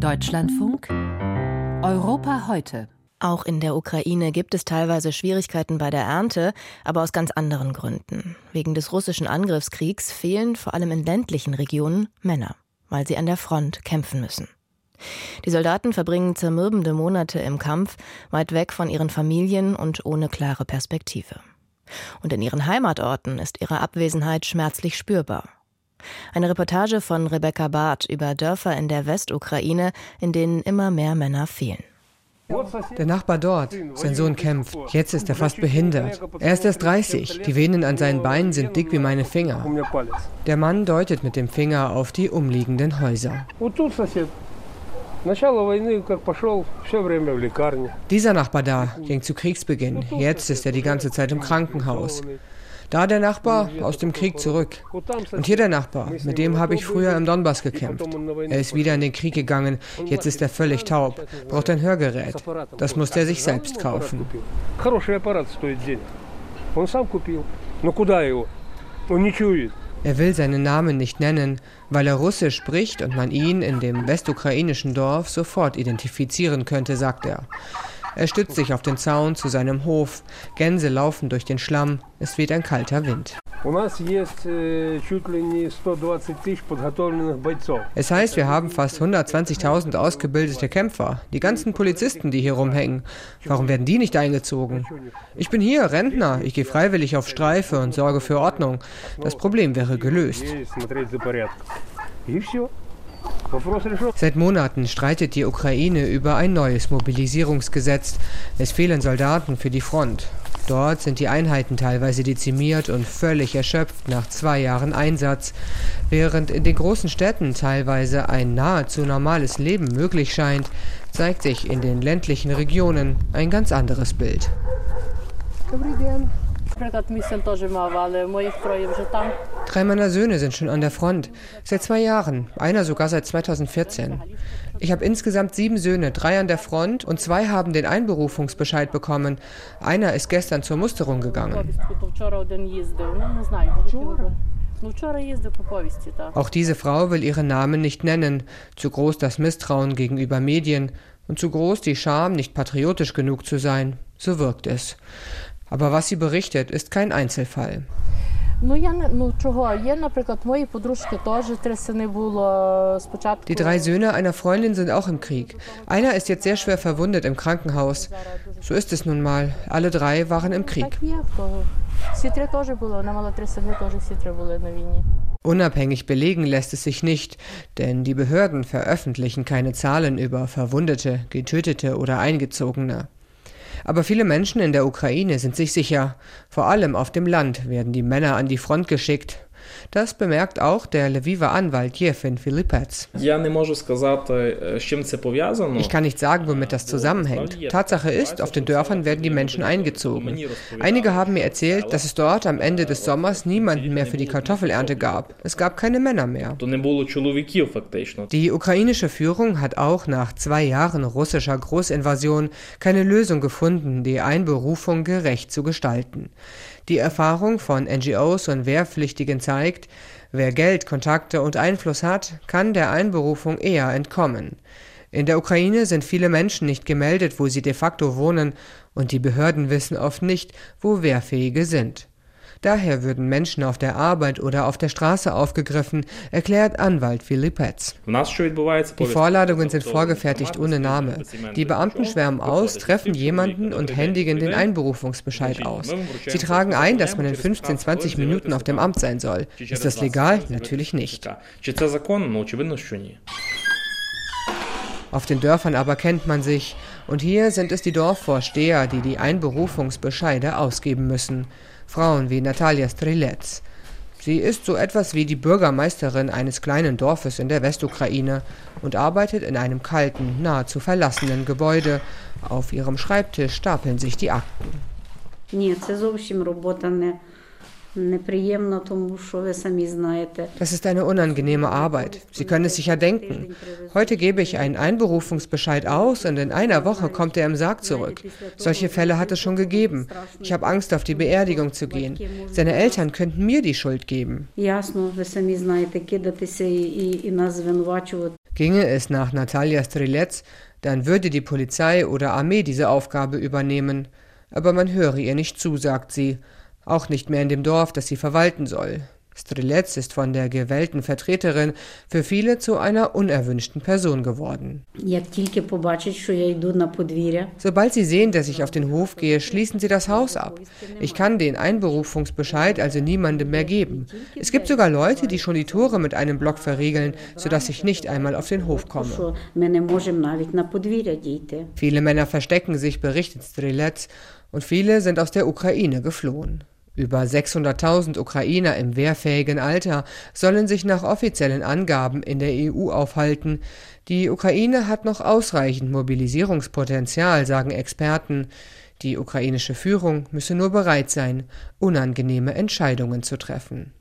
Deutschlandfunk Europa heute. Auch in der Ukraine gibt es teilweise Schwierigkeiten bei der Ernte, aber aus ganz anderen Gründen. Wegen des russischen Angriffskriegs fehlen vor allem in ländlichen Regionen Männer, weil sie an der Front kämpfen müssen. Die Soldaten verbringen zermürbende Monate im Kampf, weit weg von ihren Familien und ohne klare Perspektive. Und in ihren Heimatorten ist ihre Abwesenheit schmerzlich spürbar. Eine Reportage von Rebecca Barth über Dörfer in der Westukraine, in denen immer mehr Männer fehlen. Der Nachbar dort, sein Sohn kämpft. Jetzt ist er fast behindert. Er ist erst 30. Die Venen an seinen Beinen sind dick wie meine Finger. Der Mann deutet mit dem Finger auf die umliegenden Häuser. Dieser Nachbar da ging zu Kriegsbeginn. Jetzt ist er die ganze Zeit im Krankenhaus. Da der Nachbar aus dem Krieg zurück. Und hier der Nachbar, mit dem habe ich früher im Donbass gekämpft. Er ist wieder in den Krieg gegangen, jetzt ist er völlig taub, braucht ein Hörgerät. Das muss er sich selbst kaufen. Er will seinen Namen nicht nennen, weil er Russisch spricht und man ihn in dem westukrainischen Dorf sofort identifizieren könnte, sagt er. Er stützt sich auf den Zaun zu seinem Hof. Gänse laufen durch den Schlamm. Es weht ein kalter Wind. Es heißt, wir haben fast 120.000 ausgebildete Kämpfer. Die ganzen Polizisten, die hier rumhängen. Warum werden die nicht eingezogen? Ich bin hier, Rentner. Ich gehe freiwillig auf Streife und sorge für Ordnung. Das Problem wäre gelöst. Seit Monaten streitet die Ukraine über ein neues Mobilisierungsgesetz. Es fehlen Soldaten für die Front. Dort sind die Einheiten teilweise dezimiert und völlig erschöpft nach zwei Jahren Einsatz, während in den großen Städten teilweise ein nahezu normales Leben möglich scheint, zeigt sich in den ländlichen Regionen ein ganz anderes Bild. Drei meiner Söhne sind schon an der Front. Seit zwei Jahren. Einer sogar seit 2014. Ich habe insgesamt sieben Söhne, drei an der Front und zwei haben den Einberufungsbescheid bekommen. Einer ist gestern zur Musterung gegangen. Auch diese Frau will ihren Namen nicht nennen. Zu groß das Misstrauen gegenüber Medien und zu groß die Scham, nicht patriotisch genug zu sein. So wirkt es. Aber was sie berichtet, ist kein Einzelfall. Die drei Söhne einer Freundin sind auch im Krieg. Einer ist jetzt sehr schwer verwundet im Krankenhaus. So ist es nun mal. Alle drei waren im Krieg. Unabhängig belegen lässt es sich nicht, denn die Behörden veröffentlichen keine Zahlen über Verwundete, Getötete oder Eingezogene. Aber viele Menschen in der Ukraine sind sich sicher, vor allem auf dem Land werden die Männer an die Front geschickt. Das bemerkt auch der Lviver Anwalt Jefin Filipets. Ich kann nicht sagen, womit das zusammenhängt. Tatsache ist, auf den Dörfern werden die Menschen eingezogen. Einige haben mir erzählt, dass es dort am Ende des Sommers niemanden mehr für die Kartoffelernte gab. Es gab keine Männer mehr. Die ukrainische Führung hat auch nach zwei Jahren russischer Großinvasion keine Lösung gefunden, die Einberufung gerecht zu gestalten. Die Erfahrung von NGOs und Wehrpflichtigen zeigt, wer Geld, Kontakte und Einfluss hat, kann der Einberufung eher entkommen. In der Ukraine sind viele Menschen nicht gemeldet, wo sie de facto wohnen, und die Behörden wissen oft nicht, wo Wehrfähige sind. Daher würden Menschen auf der Arbeit oder auf der Straße aufgegriffen, erklärt Anwalt Philippetz. Die Vorladungen sind vorgefertigt ohne Name. Die Beamten schwärmen aus, treffen jemanden und händigen den Einberufungsbescheid aus. Sie tragen ein, dass man in 15, 20 Minuten auf dem Amt sein soll. Ist das legal? Natürlich nicht. Auf den Dörfern aber kennt man sich, und hier sind es die Dorfvorsteher, die die Einberufungsbescheide ausgeben müssen. Frauen wie Natalia Strilets. Sie ist so etwas wie die Bürgermeisterin eines kleinen Dorfes in der Westukraine und arbeitet in einem kalten, nahezu verlassenen Gebäude. Auf ihrem Schreibtisch stapeln sich die Akten. Ні, це зовсім робота не das ist eine unangenehme Arbeit. Sie können es sicher denken. Heute gebe ich einen Einberufungsbescheid aus und in einer Woche kommt er im Sarg zurück. Solche Fälle hat es schon gegeben. Ich habe Angst, auf die Beerdigung zu gehen. Seine Eltern könnten mir die Schuld geben. Ginge es nach Natalia Strelets, dann würde die Polizei oder Armee diese Aufgabe übernehmen. Aber man höre ihr nicht zu, sagt sie, auch nicht mehr in dem Dorf, das sie verwalten soll. Strelets ist von der gewählten Vertreterin für viele zu einer unerwünschten Person geworden. Sobald sie sehen, dass ich auf den Hof gehe, schließen sie das Haus ab. Ich kann den Einberufungsbescheid also niemandem mehr geben. Es gibt sogar Leute, die schon die Tore mit einem Block verriegeln, sodass ich nicht einmal auf den Hof komme. Viele Männer verstecken sich, berichtet Strelets, und viele sind aus der Ukraine geflohen. Über 600.000 Ukrainer im wehrfähigen Alter sollen sich nach offiziellen Angaben in der EU aufhalten. Die Ukraine hat noch ausreichend Mobilisierungspotenzial, sagen Experten. Die ukrainische Führung müsse nur bereit sein, unangenehme Entscheidungen zu treffen.